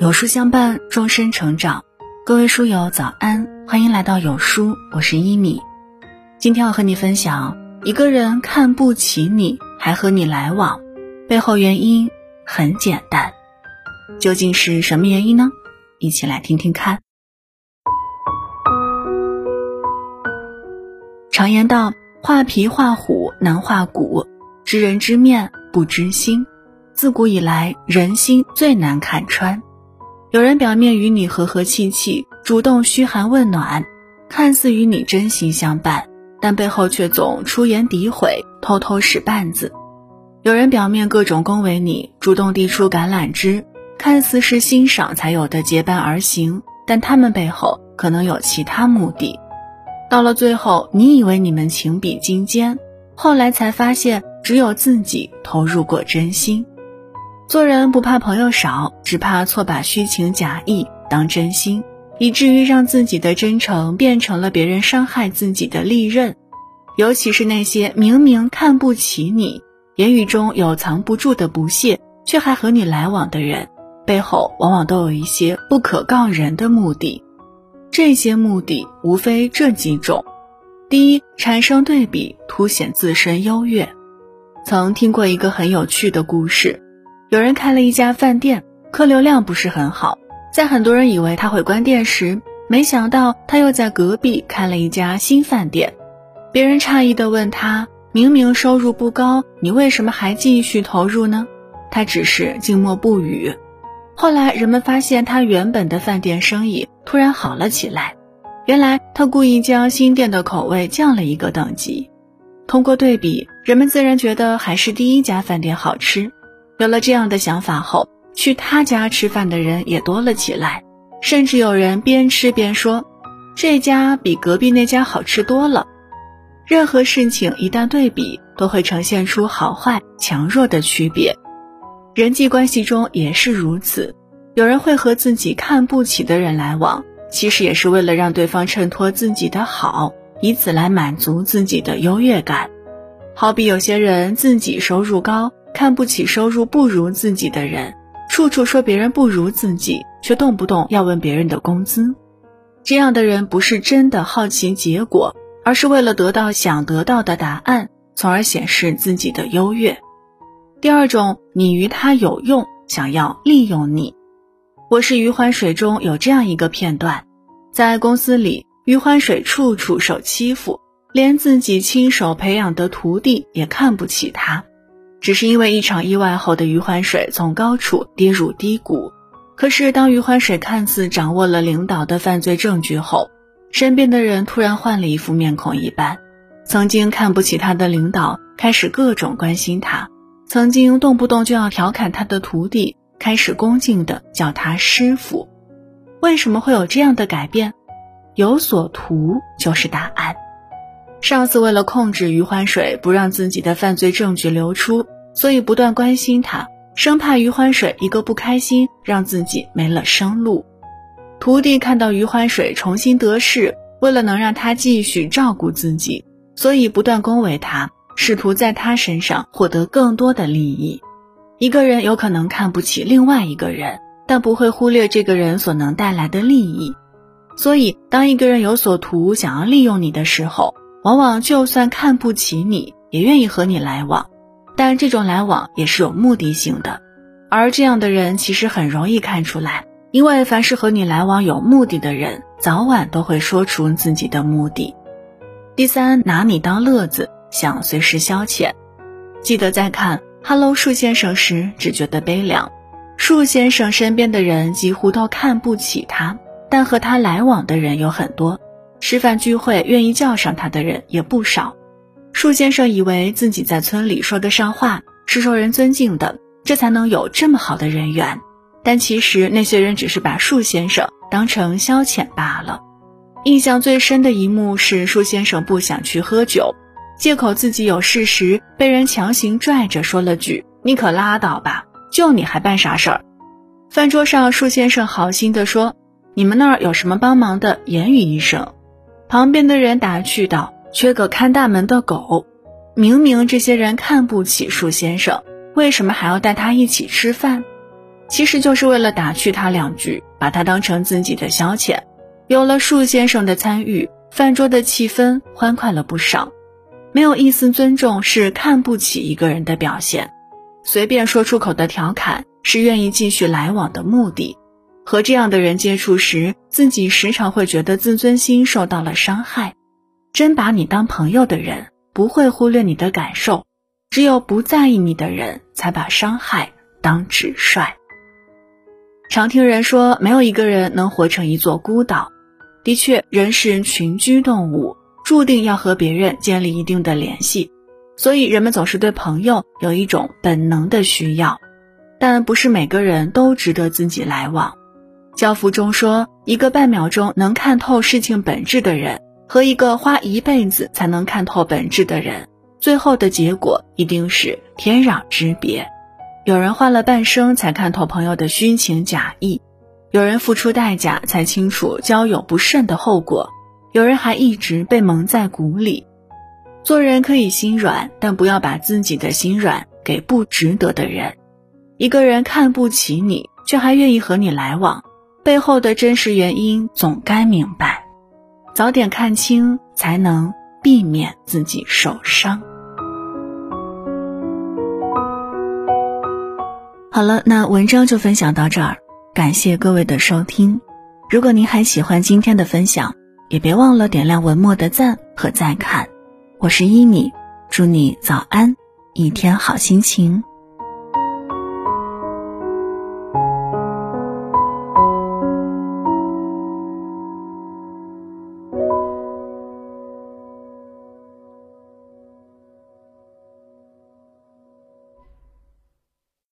有书相伴，终身成长。各位书友早安，欢迎来到有书，我是一米。今天要和你分享，一个人看不起你，还和你来往，背后原因很简单，究竟是什么原因呢？一起来听听看。常言道：“画皮画虎难画骨，知人知面不知心。”自古以来，人心最难看穿。有人表面与你和和气气，主动嘘寒问暖，看似与你真心相伴，但背后却总出言诋毁，偷偷使绊子。有人表面各种恭维你，主动递出橄榄枝，看似是欣赏才有的结伴而行，但他们背后可能有其他目的。到了最后，你以为你们情比金坚，后来才发现只有自己投入过真心。做人不怕朋友少，只怕错把虚情假意当真心，以至于让自己的真诚变成了别人伤害自己的利刃。尤其是那些明明看不起你，言语中有藏不住的不屑，却还和你来往的人，背后往往都有一些不可告人的目的。这些目的无非这几种：第一，产生对比，凸显自身优越。曾听过一个很有趣的故事。有人开了一家饭店，客流量不是很好。在很多人以为他会关店时，没想到他又在隔壁开了一家新饭店。别人诧异地问他：“明明收入不高，你为什么还继续投入呢？”他只是静默不语。后来人们发现，他原本的饭店生意突然好了起来。原来他故意将新店的口味降了一个等级。通过对比，人们自然觉得还是第一家饭店好吃。有了这样的想法后，去他家吃饭的人也多了起来，甚至有人边吃边说：“这家比隔壁那家好吃多了。”任何事情一旦对比，都会呈现出好坏、强弱的区别。人际关系中也是如此，有人会和自己看不起的人来往，其实也是为了让对方衬托自己的好，以此来满足自己的优越感。好比有些人自己收入高。看不起收入不如自己的人，处处说别人不如自己，却动不动要问别人的工资。这样的人不是真的好奇结果，而是为了得到想得到的答案，从而显示自己的优越。第二种，你于他有用，想要利用你。我是余欢水中有这样一个片段，在公司里，余欢水处处受欺负，连自己亲手培养的徒弟也看不起他。只是因为一场意外后的余欢水从高处跌入低谷，可是当余欢水看似掌握了领导的犯罪证据后，身边的人突然换了一副面孔一般，曾经看不起他的领导开始各种关心他，曾经动不动就要调侃他的徒弟开始恭敬的叫他师傅。为什么会有这样的改变？有所图就是答案。上司为了控制余欢水，不让自己的犯罪证据流出，所以不断关心他，生怕余欢水一个不开心，让自己没了生路。徒弟看到余欢水重新得势，为了能让他继续照顾自己，所以不断恭维他，试图在他身上获得更多的利益。一个人有可能看不起另外一个人，但不会忽略这个人所能带来的利益。所以，当一个人有所图，想要利用你的时候，往往就算看不起你，也愿意和你来往，但这种来往也是有目的性的，而这样的人其实很容易看出来，因为凡是和你来往有目的的人，早晚都会说出自己的目的。第三，拿你当乐子，想随时消遣。记得在看《Hello 树先生》时，只觉得悲凉，树先生身边的人几乎都看不起他，但和他来往的人有很多。吃饭聚会，愿意叫上他的人也不少。树先生以为自己在村里说得上话，是受人尊敬的，这才能有这么好的人缘。但其实那些人只是把树先生当成消遣罢了。印象最深的一幕是树先生不想去喝酒，借口自己有事时被人强行拽着说了句：“你可拉倒吧，就你还办啥事儿？”饭桌上，树先生好心地说：“你们那儿有什么帮忙的，言语一声。”旁边的人打趣道：“缺个看大门的狗。”明明这些人看不起树先生，为什么还要带他一起吃饭？其实就是为了打趣他两句，把他当成自己的消遣。有了树先生的参与，饭桌的气氛欢快了不少。没有一丝尊重是看不起一个人的表现，随便说出口的调侃是愿意继续来往的目的。和这样的人接触时，自己时常会觉得自尊心受到了伤害。真把你当朋友的人，不会忽略你的感受；只有不在意你的人，才把伤害当直率。常听人说，没有一个人能活成一座孤岛。的确，人是群居动物。注定要和别人建立一定的联系，所以人们总是对朋友有一种本能的需要，但不是每个人都值得自己来往。教父中说，一个半秒钟能看透事情本质的人，和一个花一辈子才能看透本质的人，最后的结果一定是天壤之别。有人花了半生才看透朋友的虚情假意，有人付出代价才清楚交友不慎的后果。有人还一直被蒙在鼓里，做人可以心软，但不要把自己的心软给不值得的人。一个人看不起你，却还愿意和你来往，背后的真实原因总该明白，早点看清，才能避免自己受伤。好了，那文章就分享到这儿，感谢各位的收听。如果您还喜欢今天的分享，也别忘了点亮文末的赞和再看，我是依米，祝你早安，一天好心情。